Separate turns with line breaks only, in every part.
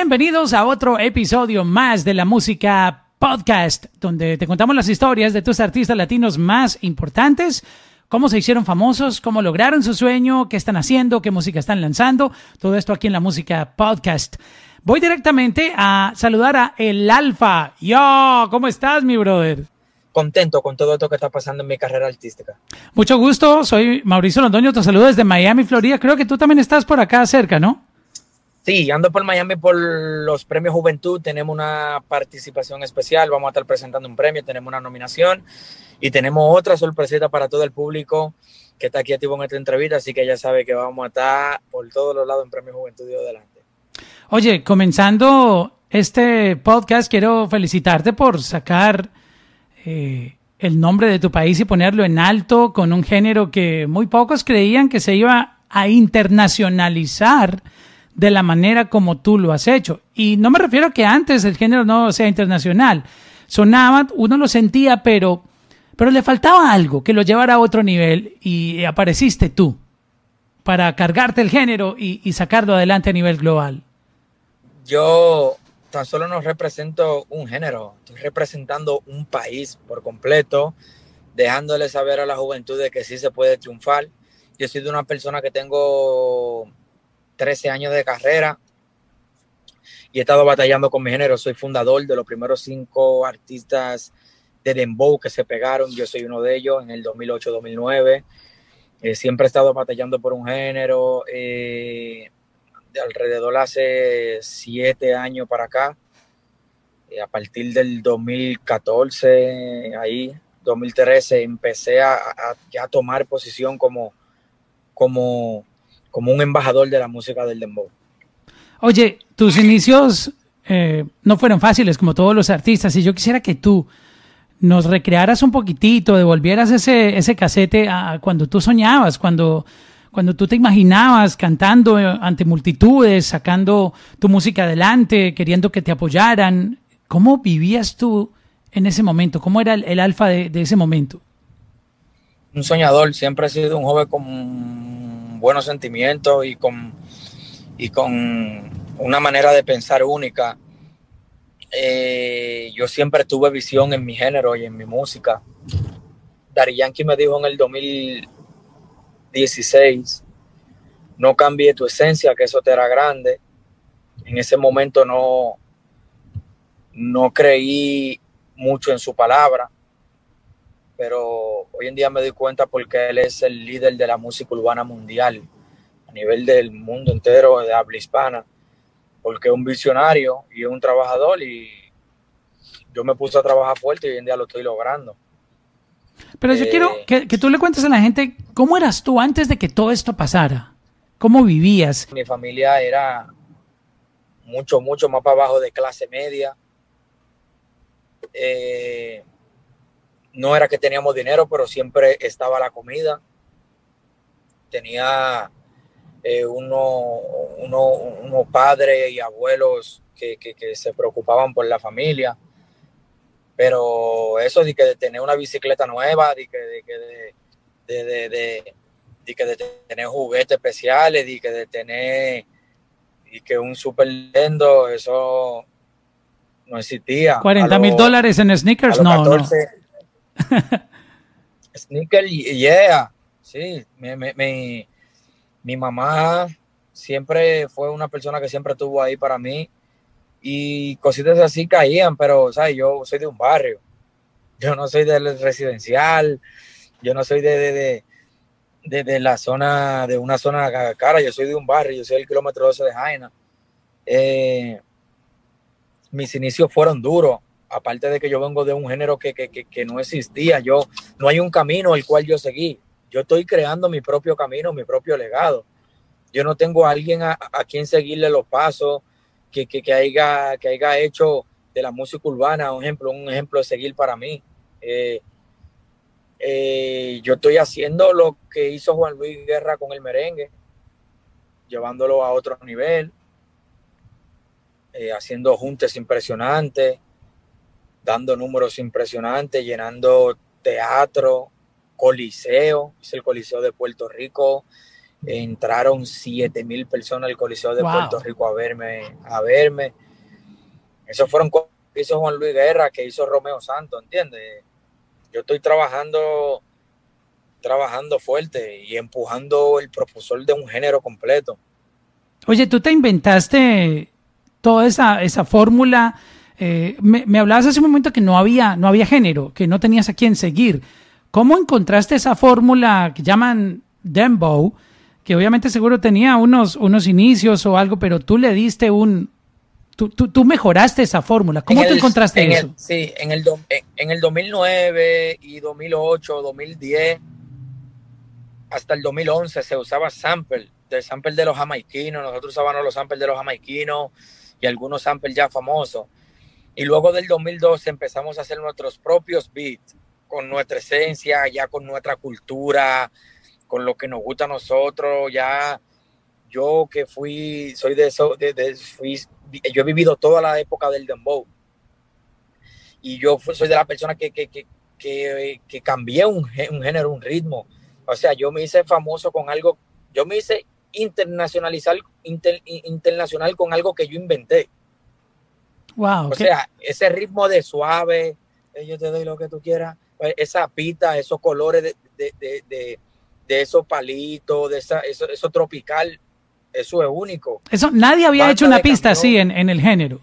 Bienvenidos a otro episodio más de la música podcast, donde te contamos las historias de tus artistas latinos más importantes, cómo se hicieron famosos, cómo lograron su sueño, qué están haciendo, qué música están lanzando, todo esto aquí en la música podcast. Voy directamente a saludar a El Alfa. Yo, ¿cómo estás, mi brother?
contento con todo esto que está pasando en mi carrera artística.
Mucho gusto, soy Mauricio Londoño, te saludo desde Miami, Florida. Creo que tú también estás por acá cerca, ¿no?
Sí, ando por Miami por los premios Juventud, tenemos una participación especial, vamos a estar presentando un premio, tenemos una nominación y tenemos otra sorpresita para todo el público que está aquí activo en esta entrevista, así que ya sabe que vamos a estar por todos los lados en Premio Juventud. Y adelante.
Oye, comenzando este podcast, quiero felicitarte por sacar eh, el nombre de tu país y ponerlo en alto con un género que muy pocos creían que se iba a internacionalizar de la manera como tú lo has hecho. Y no me refiero a que antes el género no sea internacional. Sonaba, uno lo sentía, pero, pero le faltaba algo que lo llevara a otro nivel y apareciste tú para cargarte el género y, y sacarlo adelante a nivel global.
Yo tan solo no represento un género, estoy representando un país por completo, dejándole saber a la juventud de que sí se puede triunfar. Yo soy de una persona que tengo 13 años de carrera y he estado batallando con mi género. Soy fundador de los primeros cinco artistas de Dembow que se pegaron. Yo soy uno de ellos en el 2008-2009. Eh, siempre he estado batallando por un género. Eh, de alrededor hace siete años para acá. Eh, a partir del 2014, ahí, 2013, empecé a, a, tomar posición como, como, como un embajador de la música del dembow.
Oye, tus inicios eh, no fueron fáciles como todos los artistas y yo quisiera que tú nos recrearas un poquitito, devolvieras ese, ese casete a cuando tú soñabas, cuando cuando tú te imaginabas cantando ante multitudes, sacando tu música adelante, queriendo que te apoyaran, ¿cómo vivías tú en ese momento? ¿Cómo era el, el alfa de, de, ese momento?
Un soñador, siempre he sido un joven con buenos sentimientos y con, y con una manera de pensar única. Eh, yo siempre tuve visión en mi género y en mi música. Dari Yankee me dijo en el 2000 16, no cambie tu esencia, que eso te era grande. En ese momento no, no creí mucho en su palabra, pero hoy en día me doy cuenta porque él es el líder de la música urbana mundial, a nivel del mundo entero, de habla hispana, porque es un visionario y es un trabajador y yo me puse a trabajar fuerte y hoy en día lo estoy logrando.
Pero yo eh, quiero que, que, tú le cuentes a la gente cómo eras tú antes de que todo esto pasara. ¿Cómo vivías?
Mi familia era mucho, mucho más para abajo de clase media. Eh, no era que teníamos dinero, pero siempre estaba la comida. Tenía eh, unos uno, uno padres y abuelos que, que, que se preocupaban por la familia pero eso de que de tener una bicicleta nueva, de que de, de, de, de, de que de tener juguetes especiales, de que de tener y que un super lendo, eso no existía.
40 mil dólares en sneakers, no, 14, no.
Sneakers, yeah, sí, mi, mi, mamá siempre fue una persona que siempre estuvo ahí para mí y cositas así caían, pero, ¿sabes? Yo soy de un barrio, yo no soy del residencial, yo no soy de, de, de, de, la zona, de una zona cara, yo soy de un barrio, yo soy del kilómetro 12 de Jaina. Eh, mis inicios fueron duros, aparte de que yo vengo de un género que, que, que, no existía, yo no hay un camino el cual yo seguí, yo estoy creando mi propio camino, mi propio legado. Yo no tengo a alguien a, quien seguirle los pasos, que, haya, que haya hecho de la música urbana un ejemplo, un ejemplo de seguir para mí. Eh, eh, yo estoy haciendo lo que hizo Juan Luis Guerra con el merengue, llevándolo a otro nivel, eh, haciendo juntes impresionantes, dando números impresionantes, llenando teatro, coliseo, hice el coliseo de Puerto Rico, entraron siete mil personas al Coliseo de Puerto Rico a verme, a verme. Esos fueron cosas que hizo Juan Luis Guerra, que hizo Romeo Santos, ¿entiendes? Yo estoy trabajando, trabajando fuerte y empujando el propulsor de un género completo.
Oye, tú te inventaste toda esa, esa fórmula. Eh, me, me, hablabas hace un momento que no había, no había género, que no tenías a quién seguir. ¿Cómo encontraste esa fórmula que llaman Dembow? Que obviamente seguro tenía unos, unos inicios o algo, pero tú le diste un... Tú, tú, mejoraste esa fórmula. ¿Cómo tú encontraste eso?
sí, en el, en el 2009 y 2008, 2010, hasta el 2011 se usaba sample, del sample de los jamaiquinos. Nosotros usábamos los samples de los jamaiquinos y algunos samples ya famosos. Y luego del 2012 empezamos a hacer nuestros propios beats con nuestra esencia, ya con nuestra cultura, con lo que nos gusta a nosotros, ya yo que fui, soy de eso, fui, yo he vivido toda la época del dembow y yo soy de la persona que, que, que, que, cambié un, un, género, un ritmo. O sea, yo me hice famoso con algo, yo me hice internacionalizar, internacional con algo que yo inventé.
Wow.
O sea, ese ritmo de suave, eh, yo te doy lo que tú quieras, pues, esa pita, esos colores de, de, de, de esos palitos, de esa, eso, eso, tropical, eso es único.
Eso, nadie había hecho una pista así en, en, el género.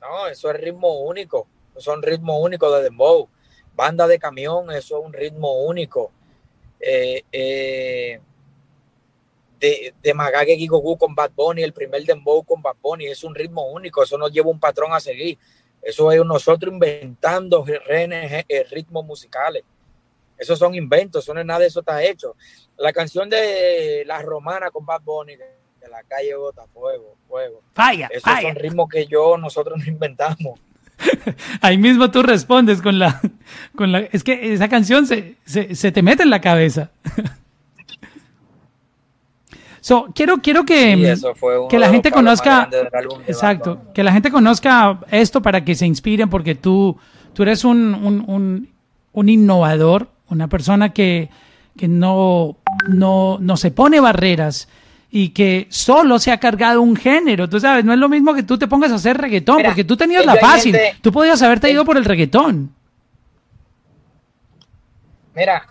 No, eso es ritmo único, son ritmos únicos de dembow. Banda de camión, eso es un ritmo único. Eh, eh, de, de Magage Gigogu con Bad Bunny, el primer dembow con Bad Bunny, es un ritmo único, eso nos lleva un patrón a seguir. Eso es nosotros inventando eh, ritmos musicales. Esos son inventos, eso no es nada de eso está hecho. La canción de La Romana con Bad Bunny, de la calle bota fuego, fuego.
Falla,
Esos son ritmos que yo, nosotros no inventamos.
Ahí mismo tú respondes con la, con la, es que esa canción se, se, se te mete en la cabeza. So, quiero, quiero que, que la gente conozca, exacto, que la gente conozca esto para que se inspiren porque tú, tú eres un, un, un, innovador, una persona que, que no, no, no se pone barreras y que solo se ha cargado un género. Tú sabes, no es lo mismo que tú te pongas a hacer reggaetón, porque tú tenías la fácil. tú podías haberte ido por el reggaetón.
Mira,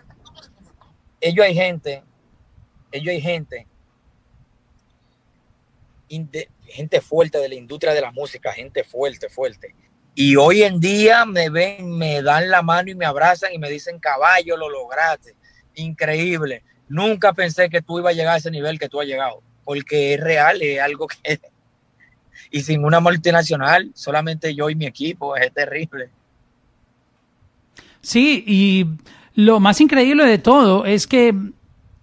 ellos hay gente, ellos hay gente gente fuerte de la industria de la música, gente fuerte, fuerte. Y hoy en día me ven, me dan la mano y me abrazan y me dicen, caballo, lo lograste. Increíble. Nunca pensé que tú ibas a llegar a ese nivel que tú has llegado, porque es real, es algo que... y sin una multinacional, solamente yo y mi equipo, es terrible.
Sí, y lo más increíble de todo es que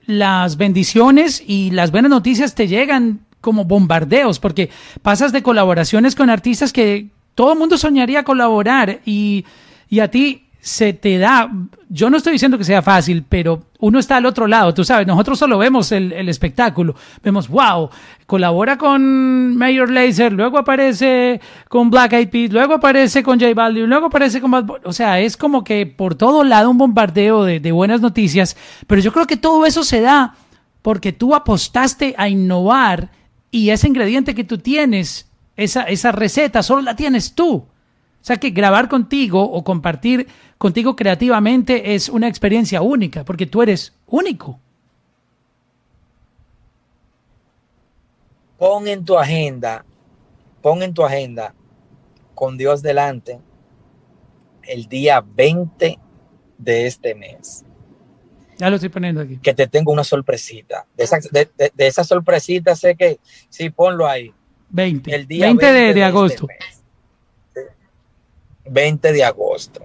las bendiciones y las buenas noticias te llegan como bombardeos, porque pasas de colaboraciones con artistas que todo el mundo soñaría colaborar y, y a ti se te da, yo no estoy diciendo que sea fácil, pero uno está al otro lado, tú sabes, nosotros solo vemos el, el espectáculo, vemos, wow, colabora con Mayor Laser, luego aparece con Black Eyed Peas, luego aparece con J Balvin, luego aparece con o sea, es como que por todo lado un bombardeo de, de buenas noticias, pero yo creo que todo eso se da porque tú apostaste a innovar y ese ingrediente que tú tienes, esa, esa receta, solo la tienes tú. O sea que grabar contigo o compartir contigo creativamente es una experiencia única, porque tú eres único.
Pon en tu agenda, pon en tu agenda con Dios delante el día 20 de este mes.
Ya lo estoy poniendo aquí.
Que te tengo una sorpresita. De esa, de, esa sorpresita sé que, sí, ponlo ahí.
20. El día 20, de, este agosto.
20 de agosto.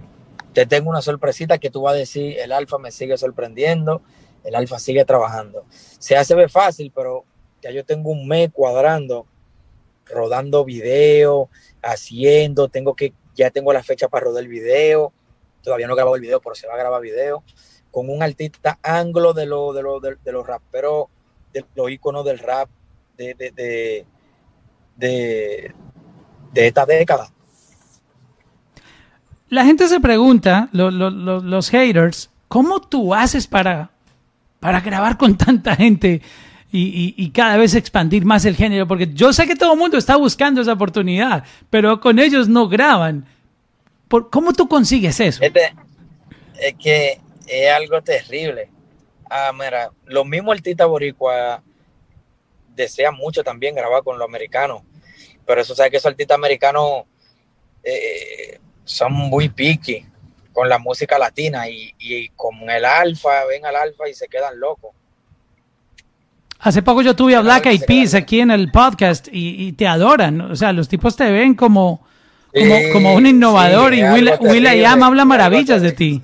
Te tengo una sorpresita que tú vas a decir, el alfa me sigue sorprendiendo, el alfa sigue trabajando. Se hace ve fácil, pero ya yo tengo un mes cuadrando, rodando video, haciendo, tengo que, ya tengo la fecha para rodar el video. Todavía no he grabado el video, pero se va a grabar video con un artista anglo de, lo, de, lo, de, los raperos, de los íconos del rap de, de, de, esta década.
La gente se pregunta, los haters, ¿cómo tú haces para, para grabar con tanta gente y, cada vez expandir más el género? Porque yo sé que todo el mundo está buscando esa oportunidad, pero con ellos no graban. ¿Por, ¿Cómo tú consigues eso?
Este, es que es algo terrible. Ah, mira, lo mismo artista boricua desea mucho también grabar con los americanos, pero eso sabe que esos artistas americanos eh, son muy picky con la música latina y, y con el alfa, ven al alfa y se quedan locos.
Hace poco yo tuve a Black Eyed Peas aquí en el podcast y, te adoran. O sea, los tipos te ven como, como, un innovador y Will, Will habla maravillas de ti.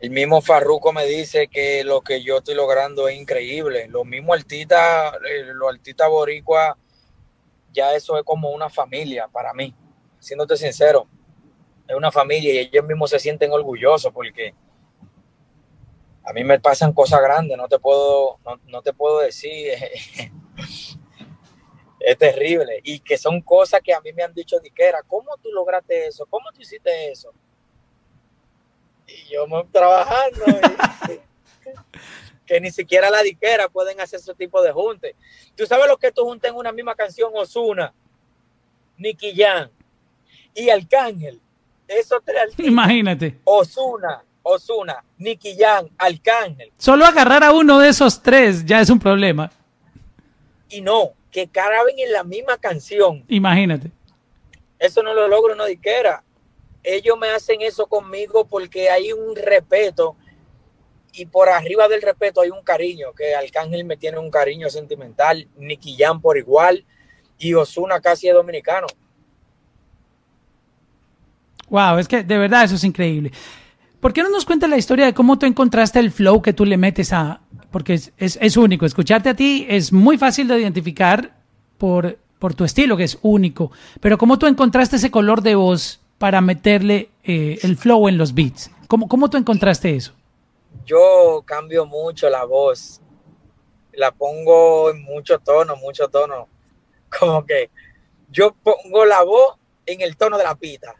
El mismo Farruco me dice que lo que yo estoy logrando es increíble. Lo mismo artistas, eh, los artistas boricua, ya eso es como una familia para mí. Siéndote sincero, es una familia y ellos mismos se sienten orgullosos porque a mí me pasan cosas grandes, no te puedo, no, te puedo decir. es terrible. Y que son cosas que a mí me han dicho, Diquera, ¿cómo tú lograste eso? ¿Cómo tú hiciste eso? Y yo me trabajando. que ni siquiera la diquera pueden hacer ese tipo de junte. Tú sabes lo que tú juntas en una misma canción, Osuna, Nicky Jan y Arcángel. Eso tres
Imagínate.
Osuna, Osuna, Nicky Jan, Arcángel.
Solo agarrar a uno de esos tres ya es un problema.
Y no, que caraben en la misma canción.
Imagínate.
Eso no lo logra una diquera ellos me hacen eso conmigo porque hay un respeto y por arriba del respeto hay un cariño, que Arcángel me tiene un cariño sentimental, Nicky Jan por igual y Osuna casi es dominicano.
Wow, es que de verdad eso es increíble. ¿Por qué no nos cuentas la historia de cómo tú encontraste el flow que tú le metes a... Porque es, es, único, escucharte a ti es muy fácil de identificar por, por tu estilo, que es único, pero cómo tú encontraste ese color de voz para meterle eh, el flow en los beats. ¿Cómo, ¿Cómo tú encontraste eso?
Yo cambio mucho la voz. La pongo en mucho tono, mucho tono. Como que yo pongo la voz en el tono de la pita.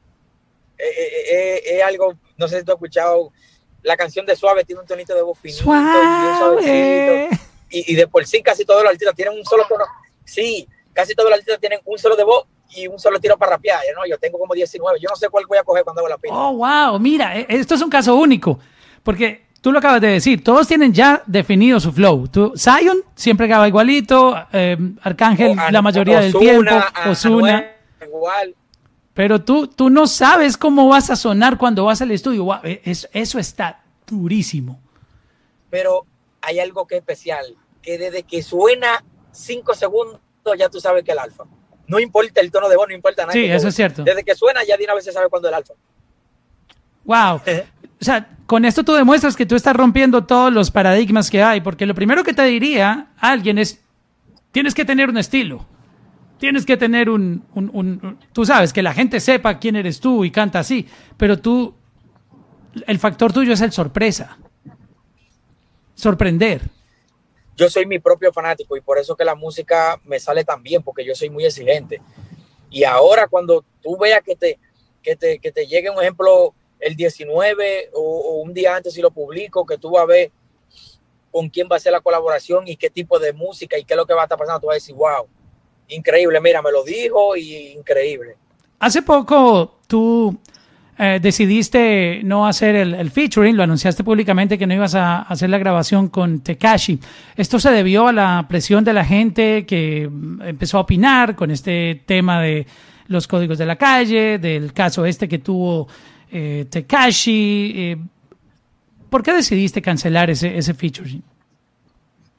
Es, eh, eh, algo, no sé si tú has escuchado, la canción de Suave tiene un tonito de voz finito
Suave.
Y, y, de por sí casi todos los artistas tienen un solo tono. Sí, casi todos los artistas tienen un solo de voz y un solo tiro para rapear. ¿no? Yo tengo como 19. Yo no sé cuál voy a coger cuando hago la pista.
Oh, wow. Mira, e, esto es un caso único. Porque tú lo acabas de decir, todos tienen ya definido su flow. Tú, Zion siempre graba igualito, eh, Arcángel la mayoría del tiempo, Osuna. Igual. Pero tú, tú no sabes cómo vas a sonar cuando vas al estudio. E, eso está durísimo.
Pero hay algo que es especial, que desde que suena cinco segundos ya tú sabes que el alfa no importa el tono de voz, no importa nada.
Sí, eso es cierto.
Desde que suena ya una vez se sabe cuándo es el alfa.
Wow. o sea, con esto tú demuestras que tú estás rompiendo todos los paradigmas que hay, porque lo primero que te diría alguien es, tienes que tener un estilo. Tienes que tener un, un, Tú sabes, que la gente sepa quién eres tú y canta así, pero tú... El factor tuyo es el sorpresa. Sorprender
yo soy mi propio fanático y por eso que la música me sale tan bien, porque yo soy muy exigente. Y ahora cuando tú veas que te, que te, que te llegue un ejemplo el 19 o, un día antes si lo publico, que tú vas a ver con quién va a ser la colaboración y qué tipo de música y qué es lo que va a estar pasando, tú vas a decir, wow, increíble, mira, me lo dijo y increíble.
Hace poco tú eh, decidiste no hacer el, featuring, lo anunciaste públicamente que no ibas a hacer la grabación con Tekashi. ¿Esto se debió a la presión de la gente que mm, empezó a opinar con este tema de los códigos de la calle, del caso este que tuvo eh, Tekashi? Eh, ¿Por qué decidiste cancelar ese, ese featuring?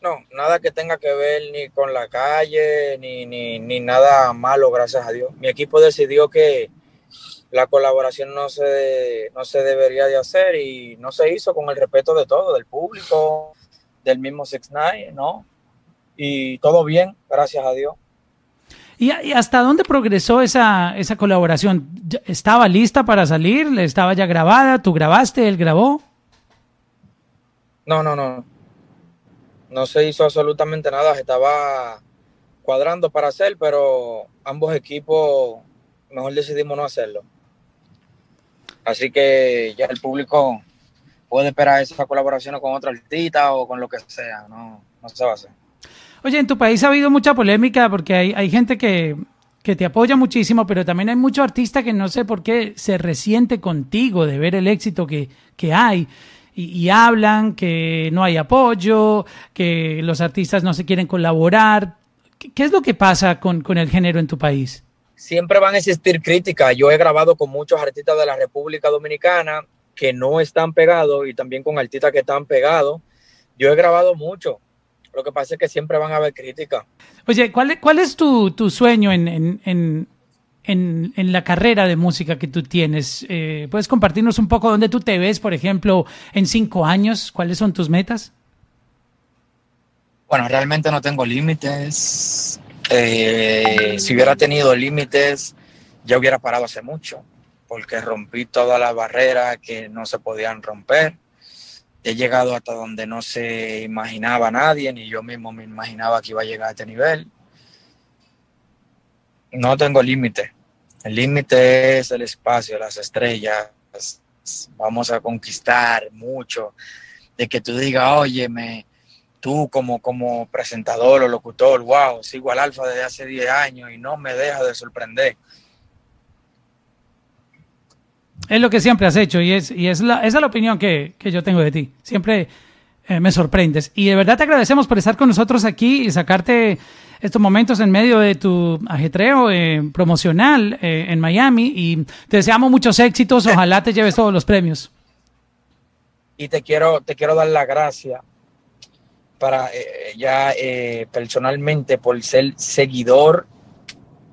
No, nada que tenga que ver ni con la calle, ni, ni, ni nada malo, gracias a Dios. Mi equipo decidió que, la colaboración no se, no se debería de hacer y no se hizo con el respeto de todo, del público, del mismo Six Nine, ¿no? Y todo bien, gracias a Dios.
¿Y, hasta dónde progresó esa, esa colaboración? ¿Estaba lista para salir? ¿Estaba ya grabada? ¿Tú grabaste? ¿Él grabó?
No, no, no. No se hizo absolutamente nada. estaba cuadrando para hacer, pero ambos equipos mejor decidimos no hacerlo. Así que ya el público puede esperar esas colaboraciones con otra artista o con lo que sea, no, no se va a hacer.
Oye, en tu país ha habido mucha polémica porque hay, hay gente que, que te apoya muchísimo, pero también hay muchos artistas que no sé por qué se resiente contigo de ver el éxito que, que hay. Y, hablan que no hay apoyo, que los artistas no se quieren colaborar. ¿Qué, es lo que pasa con, con el género en tu país?
Siempre van a existir críticas. Yo he grabado con muchos artistas de la República Dominicana que no están pegados y también con artistas que están pegados. Yo he grabado mucho. Lo que pasa es que siempre van a haber críticas.
Oye, ¿cuál, cuál es tu, tu sueño en, en, en, en, la carrera de música que tú tienes? Eh, ¿Puedes compartirnos un poco dónde tú te ves, por ejemplo, en cinco años? ¿Cuáles son tus metas?
Bueno, realmente no tengo límites. Eh, si hubiera tenido límites, ya hubiera parado hace mucho, porque rompí todas las barreras que no se podían romper he llegado hasta donde no se imaginaba nadie, ni yo mismo me imaginaba que iba a llegar a este nivel. No tengo límite. El límite es el espacio, las estrellas. Vamos a conquistar mucho. De que tú digas, óyeme, tú como, como presentador o locutor, wow, sigo al alfa desde hace 10 años y no me deja de sorprender.
Es lo que siempre has hecho y es, y es la, esa es la opinión que, yo tengo de ti. Siempre eh, me sorprendes. Y de verdad te agradecemos por estar con nosotros aquí y sacarte estos momentos en medio de tu ajetreo eh, promocional eh, en Miami. Y te deseamos muchos éxitos. Ojalá te lleves todos los premios.
Y te quiero, te quiero dar la gracia para ya personalmente por ser seguidor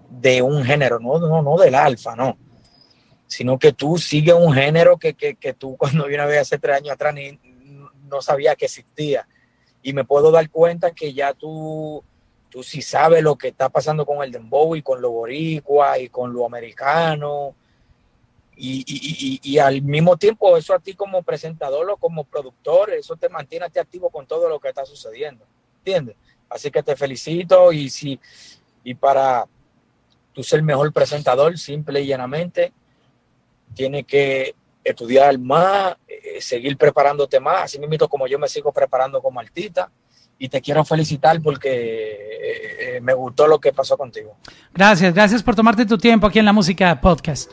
de un género, no, no, no del alfa, no sino que tú sigues un género que, que, que tú cuando vine a ver hace tres años atrás ni, no sabía que existía. Y me puedo dar cuenta que ya tú, tú sí sabes lo que está pasando con el dembow y con lo boricua y con lo americano. Y, al mismo tiempo eso a ti como presentador o como productor, eso te mantiene activo con todo lo que está sucediendo. ¿Entiendes? Así que te felicito y, si, y para tú ser el mejor presentador, simple y llanamente, tiene que estudiar más, eh, seguir preparándote más, así mismo como yo me sigo preparando como artista. Y te quiero felicitar porque eh, eh, me gustó lo que pasó contigo.
Gracias, gracias por tomarte tu tiempo aquí en la música podcast.